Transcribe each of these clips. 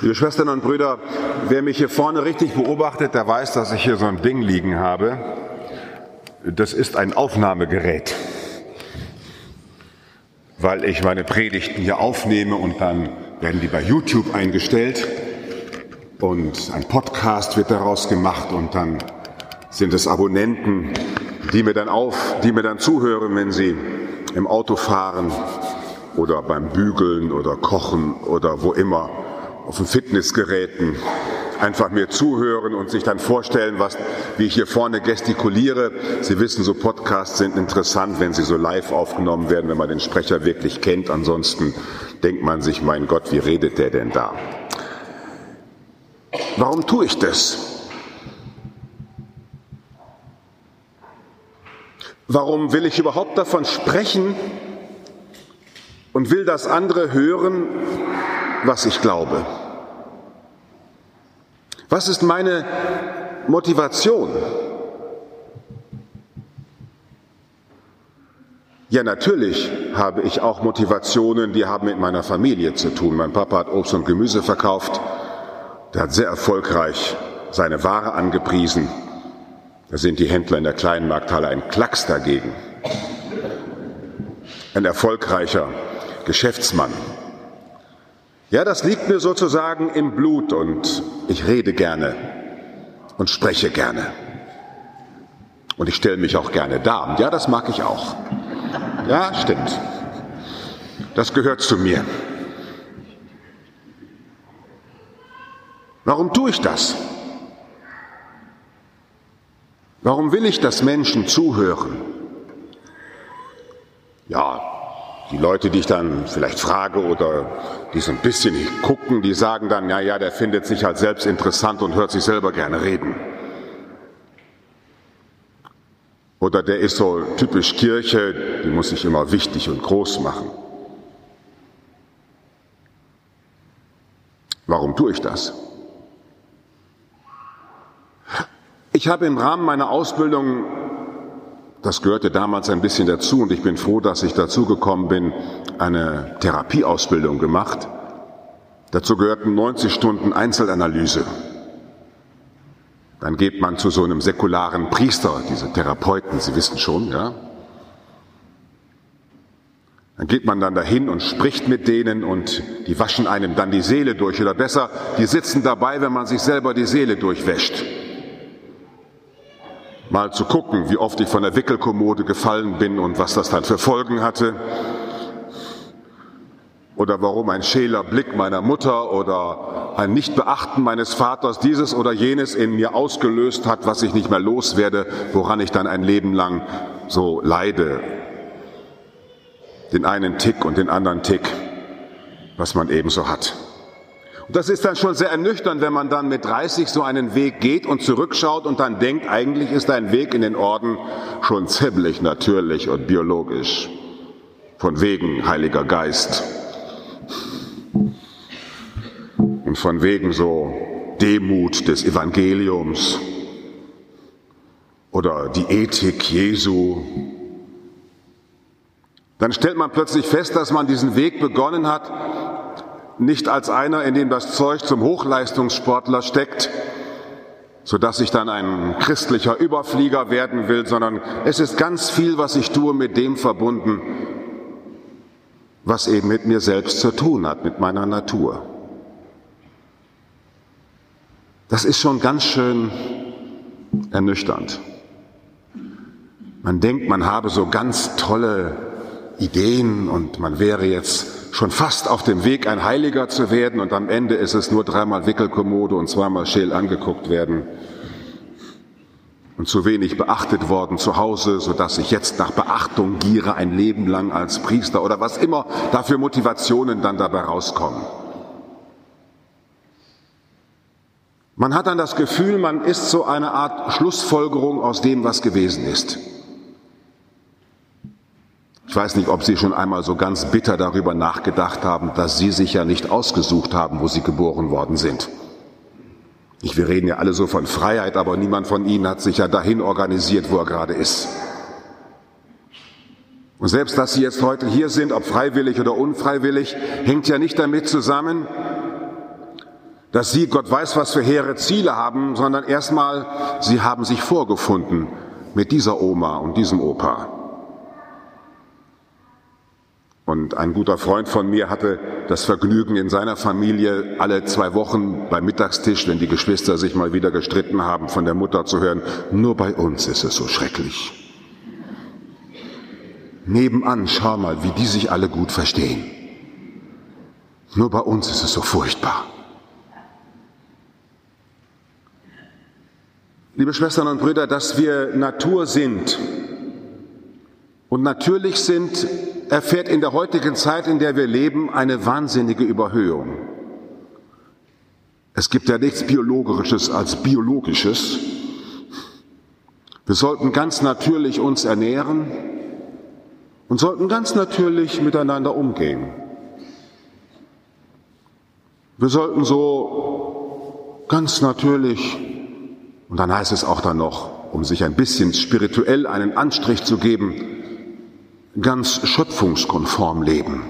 Liebe Schwestern und Brüder, wer mich hier vorne richtig beobachtet, der weiß, dass ich hier so ein Ding liegen habe. Das ist ein Aufnahmegerät, weil ich meine Predigten hier aufnehme und dann werden die bei YouTube eingestellt und ein Podcast wird daraus gemacht und dann sind es Abonnenten, die mir dann auf, die mir dann zuhören, wenn sie im Auto fahren oder beim Bügeln oder Kochen oder wo immer auf den Fitnessgeräten einfach mir zuhören und sich dann vorstellen, was, wie ich hier vorne gestikuliere. Sie wissen, so Podcasts sind interessant, wenn sie so live aufgenommen werden, wenn man den Sprecher wirklich kennt. Ansonsten denkt man sich, mein Gott, wie redet der denn da? Warum tue ich das? Warum will ich überhaupt davon sprechen und will, dass andere hören, was ich glaube? Was ist meine Motivation? Ja, natürlich habe ich auch Motivationen, die haben mit meiner Familie zu tun. Mein Papa hat Obst und Gemüse verkauft. Der hat sehr erfolgreich seine Ware angepriesen. Da sind die Händler in der kleinen Markthalle ein Klacks dagegen. Ein erfolgreicher Geschäftsmann. Ja, das liegt mir sozusagen im Blut und ich rede gerne und spreche gerne. Und ich stelle mich auch gerne dar. Ja, das mag ich auch. Ja, stimmt. Das gehört zu mir. Warum tue ich das? Warum will ich, dass Menschen zuhören? Ja, die Leute, die ich dann vielleicht frage oder die so ein bisschen gucken, die sagen dann, ja, ja, der findet sich halt selbst interessant und hört sich selber gerne reden. Oder der ist so typisch Kirche, die muss sich immer wichtig und groß machen. Warum tue ich das? Ich habe im Rahmen meiner Ausbildung das gehörte damals ein bisschen dazu und ich bin froh, dass ich dazu gekommen bin, eine Therapieausbildung gemacht. Dazu gehörten 90 Stunden Einzelanalyse. Dann geht man zu so einem säkularen Priester, diese Therapeuten, Sie wissen schon, ja. Dann geht man dann dahin und spricht mit denen und die waschen einem dann die Seele durch oder besser, die sitzen dabei, wenn man sich selber die Seele durchwäscht mal zu gucken, wie oft ich von der Wickelkommode gefallen bin und was das dann für Folgen hatte. Oder warum ein schäler Blick meiner Mutter oder ein Nichtbeachten meines Vaters dieses oder jenes in mir ausgelöst hat, was ich nicht mehr loswerde, woran ich dann ein Leben lang so leide. Den einen Tick und den anderen Tick, was man ebenso hat. Und das ist dann schon sehr ernüchternd, wenn man dann mit 30 so einen Weg geht und zurückschaut und dann denkt, eigentlich ist ein Weg in den Orden schon ziemlich natürlich und biologisch. Von wegen Heiliger Geist. Und von wegen so Demut des Evangeliums oder die Ethik Jesu. Dann stellt man plötzlich fest, dass man diesen Weg begonnen hat, nicht als einer, in dem das Zeug zum Hochleistungssportler steckt, so dass ich dann ein christlicher Überflieger werden will, sondern es ist ganz viel, was ich tue, mit dem verbunden, was eben mit mir selbst zu tun hat, mit meiner Natur. Das ist schon ganz schön ernüchternd. Man denkt, man habe so ganz tolle Ideen und man wäre jetzt schon fast auf dem Weg, ein Heiliger zu werden und am Ende ist es nur dreimal Wickelkommode und zweimal scheel angeguckt werden und zu wenig beachtet worden zu Hause, so dass ich jetzt nach Beachtung giere ein Leben lang als Priester oder was immer dafür Motivationen dann dabei rauskommen. Man hat dann das Gefühl, man ist so eine Art Schlussfolgerung aus dem, was gewesen ist. Ich weiß nicht, ob Sie schon einmal so ganz bitter darüber nachgedacht haben, dass Sie sich ja nicht ausgesucht haben, wo Sie geboren worden sind. Ich, wir reden ja alle so von Freiheit, aber niemand von Ihnen hat sich ja dahin organisiert, wo er gerade ist. Und selbst, dass Sie jetzt heute hier sind, ob freiwillig oder unfreiwillig, hängt ja nicht damit zusammen, dass sie Gott weiß, was für hehre Ziele haben, sondern erstmal, sie haben sich vorgefunden mit dieser Oma und diesem Opa. Und ein guter Freund von mir hatte das Vergnügen in seiner Familie alle zwei Wochen beim Mittagstisch, wenn die Geschwister sich mal wieder gestritten haben, von der Mutter zu hören, nur bei uns ist es so schrecklich. Nebenan, schau mal, wie die sich alle gut verstehen. Nur bei uns ist es so furchtbar. Liebe Schwestern und Brüder, dass wir Natur sind und natürlich sind, erfährt in der heutigen Zeit, in der wir leben, eine wahnsinnige Überhöhung. Es gibt ja nichts Biologisches als Biologisches. Wir sollten ganz natürlich uns ernähren und sollten ganz natürlich miteinander umgehen. Wir sollten so ganz natürlich, und dann heißt es auch dann noch, um sich ein bisschen spirituell einen Anstrich zu geben, ganz schöpfungskonform leben.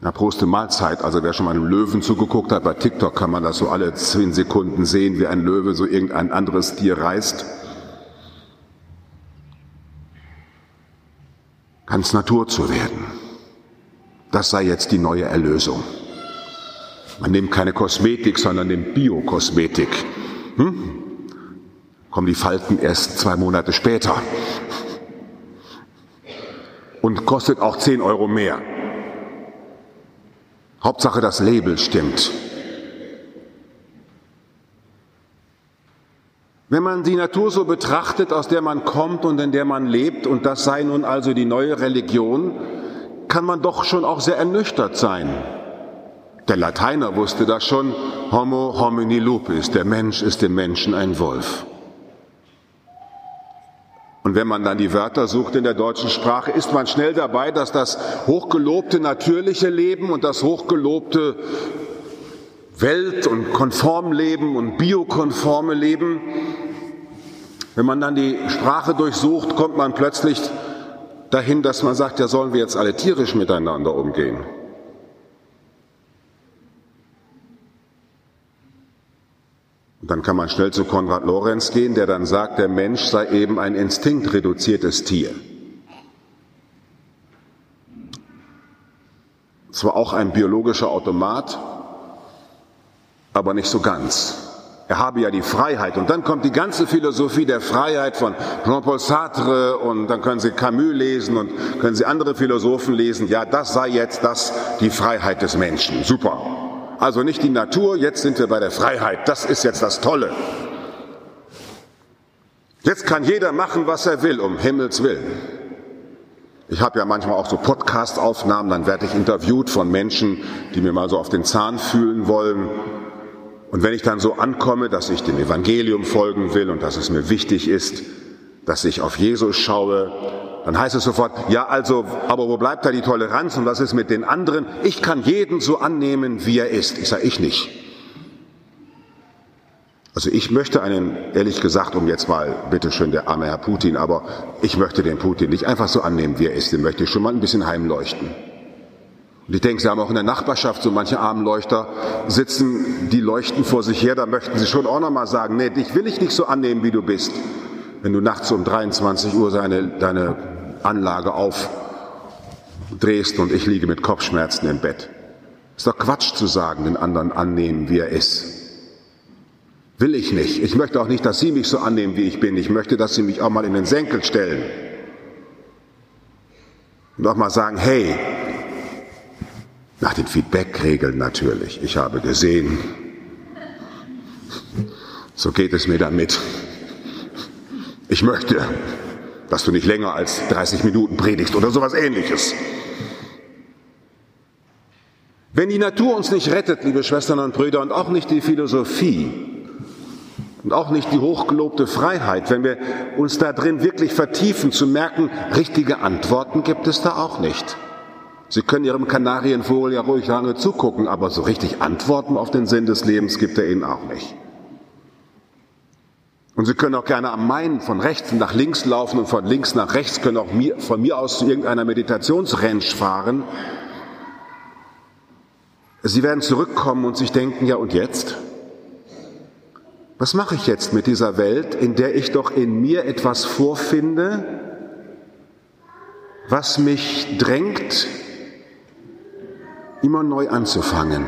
Na, Proste Mahlzeit, also wer schon mal einem Löwen zugeguckt hat, bei TikTok kann man das so alle zehn Sekunden sehen, wie ein Löwe so irgendein anderes Tier reißt. Ganz Natur zu werden. Das sei jetzt die neue Erlösung. Man nimmt keine Kosmetik, sondern nimmt Biokosmetik. Hm? Kommen die Falten erst zwei Monate später kostet auch 10 Euro mehr. Hauptsache das Label stimmt. Wenn man die Natur so betrachtet, aus der man kommt und in der man lebt, und das sei nun also die neue Religion, kann man doch schon auch sehr ernüchtert sein. Der Lateiner wusste das schon, Homo homini lupus, der Mensch ist dem Menschen ein Wolf. Und wenn man dann die Wörter sucht in der deutschen Sprache, ist man schnell dabei, dass das hochgelobte natürliche Leben und das hochgelobte Welt- und Konformleben und biokonforme Leben, wenn man dann die Sprache durchsucht, kommt man plötzlich dahin, dass man sagt, ja sollen wir jetzt alle tierisch miteinander umgehen. Und dann kann man schnell zu Konrad Lorenz gehen, der dann sagt, der Mensch sei eben ein instinktreduziertes Tier. Zwar auch ein biologischer Automat, aber nicht so ganz. Er habe ja die Freiheit. Und dann kommt die ganze Philosophie der Freiheit von Jean-Paul Sartre und dann können Sie Camus lesen und können Sie andere Philosophen lesen. Ja, das sei jetzt das, die Freiheit des Menschen. Super. Also nicht die Natur, jetzt sind wir bei der Freiheit. Das ist jetzt das Tolle. Jetzt kann jeder machen, was er will, um Himmels Willen. Ich habe ja manchmal auch so Podcast-Aufnahmen, dann werde ich interviewt von Menschen, die mir mal so auf den Zahn fühlen wollen. Und wenn ich dann so ankomme, dass ich dem Evangelium folgen will und dass es mir wichtig ist, dass ich auf Jesus schaue, dann heißt es sofort, ja also, aber wo bleibt da die Toleranz und was ist mit den anderen? Ich kann jeden so annehmen, wie er ist. Ich sage ich nicht. Also ich möchte einen, ehrlich gesagt, um jetzt mal, bitteschön, der arme Herr Putin, aber ich möchte den Putin nicht einfach so annehmen, wie er ist. Den möchte ich schon mal ein bisschen heimleuchten. Und ich denke, Sie haben auch in der Nachbarschaft so manche Armleuchter sitzen, die leuchten vor sich her, da möchten Sie schon auch noch mal sagen, nee, dich will ich nicht so annehmen, wie du bist wenn du nachts um 23 Uhr seine, deine Anlage aufdrehst und ich liege mit Kopfschmerzen im Bett. Ist doch Quatsch zu sagen, den anderen annehmen, wie er ist. Will ich nicht. Ich möchte auch nicht, dass Sie mich so annehmen, wie ich bin. Ich möchte, dass Sie mich auch mal in den Senkel stellen. Und auch mal sagen, hey, nach den Feedback-Regeln natürlich. Ich habe gesehen, so geht es mir damit. Ich möchte, dass du nicht länger als 30 Minuten predigst oder sowas ähnliches. Wenn die Natur uns nicht rettet, liebe Schwestern und Brüder, und auch nicht die Philosophie und auch nicht die hochgelobte Freiheit, wenn wir uns da drin wirklich vertiefen, zu merken, richtige Antworten gibt es da auch nicht. Sie können Ihrem Kanarienvogel ja ruhig lange zugucken, aber so richtig Antworten auf den Sinn des Lebens gibt er Ihnen auch nicht. Und Sie können auch gerne am Main von rechts nach links laufen und von links nach rechts können auch von mir aus zu irgendeiner Meditationsrange fahren. Sie werden zurückkommen und sich denken, ja und jetzt? Was mache ich jetzt mit dieser Welt, in der ich doch in mir etwas vorfinde, was mich drängt, immer neu anzufangen?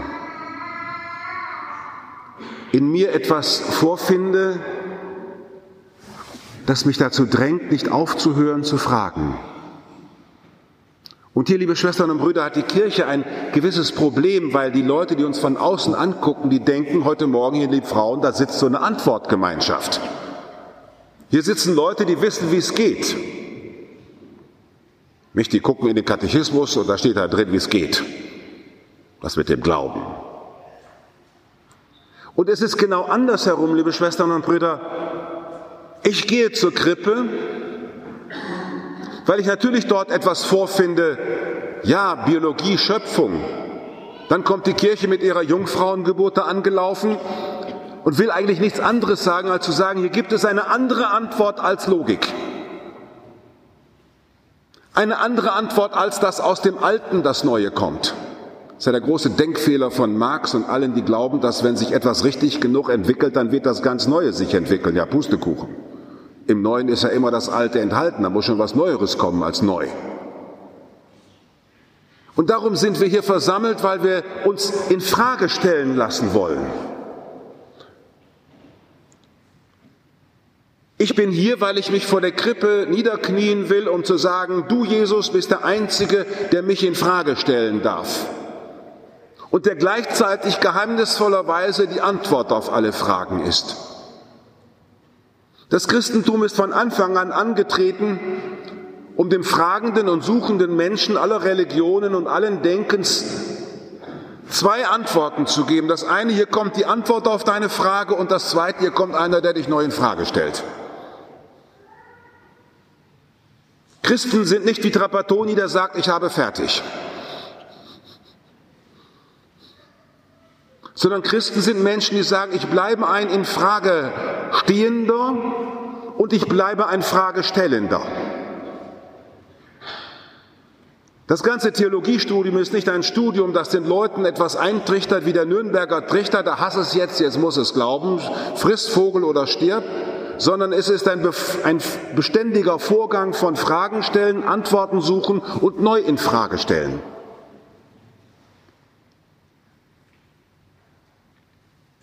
In mir etwas vorfinde, das mich dazu drängt, nicht aufzuhören zu fragen. Und hier, liebe Schwestern und Brüder, hat die Kirche ein gewisses Problem, weil die Leute, die uns von außen angucken, die denken, heute Morgen hier, liebe Frauen, da sitzt so eine Antwortgemeinschaft. Hier sitzen Leute, die wissen, wie es geht. Nicht, die gucken in den Katechismus und da steht da drin, wie es geht. Das mit dem Glauben. Und es ist genau andersherum, liebe Schwestern und Brüder. Ich gehe zur Krippe, weil ich natürlich dort etwas vorfinde, ja, Biologie, Schöpfung. Dann kommt die Kirche mit ihrer Jungfrauengeburt da angelaufen und will eigentlich nichts anderes sagen, als zu sagen, hier gibt es eine andere Antwort als Logik. Eine andere Antwort, als dass aus dem Alten das Neue kommt. Das ist ja der große Denkfehler von Marx und allen, die glauben, dass wenn sich etwas richtig genug entwickelt, dann wird das ganz Neue sich entwickeln. Ja, Pustekuchen. Im Neuen ist ja immer das Alte enthalten, da muss schon was Neueres kommen als neu. Und darum sind wir hier versammelt, weil wir uns in Frage stellen lassen wollen. Ich bin hier, weil ich mich vor der Krippe niederknien will, um zu sagen, du Jesus bist der Einzige, der mich in Frage stellen darf. Und der gleichzeitig geheimnisvollerweise die Antwort auf alle Fragen ist. Das Christentum ist von Anfang an angetreten, um dem fragenden und suchenden Menschen aller Religionen und allen Denkens zwei Antworten zu geben. Das eine, hier kommt die Antwort auf deine Frage und das zweite, hier kommt einer, der dich neu in Frage stellt. Christen sind nicht wie Trapattoni, der sagt, ich habe fertig. Sondern Christen sind Menschen, die sagen, ich bleibe ein in Frage stehender und ich bleibe ein Fragestellender. Das ganze Theologiestudium ist nicht ein Studium, das den Leuten etwas eintrichtert wie der Nürnberger Trichter, da hass es jetzt, jetzt muss es glauben, frisst Vogel oder stirbt, sondern es ist ein, ein beständiger Vorgang von Fragen stellen, Antworten suchen und neu in Frage stellen.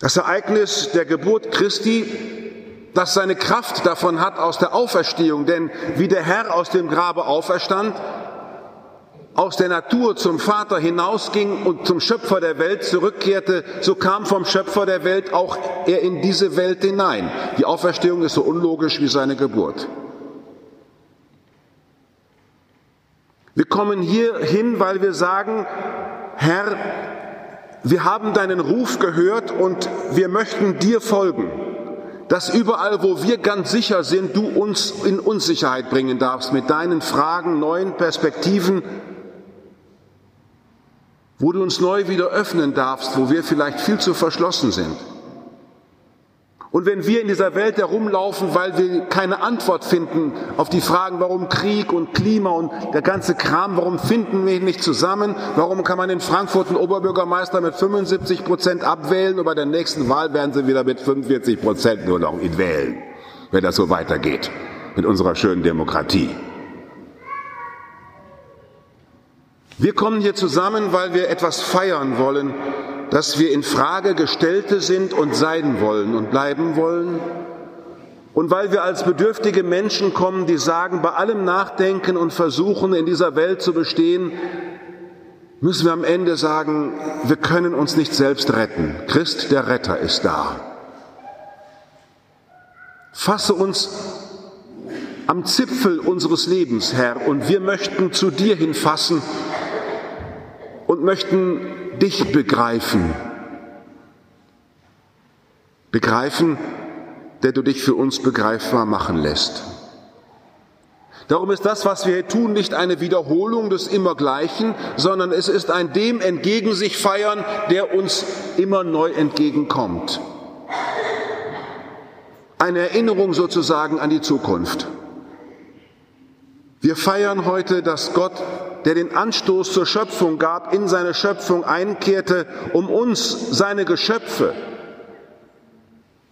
Das Ereignis der Geburt Christi das seine Kraft davon hat aus der Auferstehung. Denn wie der Herr aus dem Grabe auferstand, aus der Natur zum Vater hinausging und zum Schöpfer der Welt zurückkehrte, so kam vom Schöpfer der Welt auch er in diese Welt hinein. Die Auferstehung ist so unlogisch wie seine Geburt. Wir kommen hier hin, weil wir sagen, Herr, wir haben deinen Ruf gehört und wir möchten dir folgen dass überall, wo wir ganz sicher sind, du uns in Unsicherheit bringen darfst mit deinen Fragen, neuen Perspektiven, wo du uns neu wieder öffnen darfst, wo wir vielleicht viel zu verschlossen sind. Und wenn wir in dieser Welt herumlaufen, weil wir keine Antwort finden auf die Fragen, warum Krieg und Klima und der ganze Kram, warum finden wir nicht zusammen, warum kann man in Frankfurt einen Oberbürgermeister mit 75 Prozent abwählen und bei der nächsten Wahl werden sie wieder mit 45 Prozent nur noch ihn wählen, wenn das so weitergeht mit unserer schönen Demokratie. Wir kommen hier zusammen, weil wir etwas feiern wollen, dass wir in Frage gestellte sind und sein wollen und bleiben wollen. Und weil wir als bedürftige Menschen kommen, die sagen, bei allem Nachdenken und Versuchen in dieser Welt zu bestehen, müssen wir am Ende sagen, wir können uns nicht selbst retten. Christ der Retter ist da. Fasse uns am Zipfel unseres Lebens, Herr, und wir möchten zu dir hinfassen und möchten dich begreifen. Begreifen, der du dich für uns begreifbar machen lässt. Darum ist das, was wir hier tun, nicht eine Wiederholung des Immergleichen, sondern es ist ein dem entgegen sich feiern, der uns immer neu entgegenkommt. Eine Erinnerung sozusagen an die Zukunft. Wir feiern heute, dass Gott der den Anstoß zur Schöpfung gab, in seine Schöpfung einkehrte, um uns, seine Geschöpfe,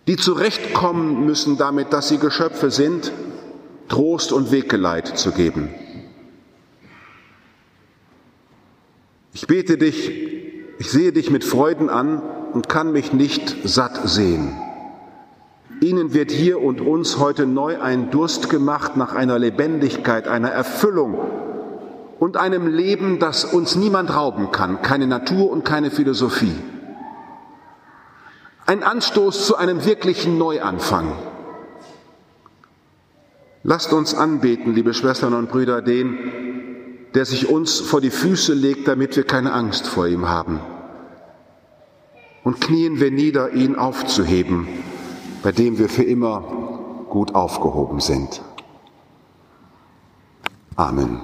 die zurechtkommen müssen damit, dass sie Geschöpfe sind, Trost und Weggeleit zu geben. Ich bete dich, ich sehe dich mit Freuden an und kann mich nicht satt sehen. Ihnen wird hier und uns heute neu ein Durst gemacht nach einer Lebendigkeit, einer Erfüllung und einem Leben, das uns niemand rauben kann, keine Natur und keine Philosophie. Ein Anstoß zu einem wirklichen Neuanfang. Lasst uns anbeten, liebe Schwestern und Brüder, den, der sich uns vor die Füße legt, damit wir keine Angst vor ihm haben. Und knien wir nieder, ihn aufzuheben bei dem wir für immer gut aufgehoben sind. Amen.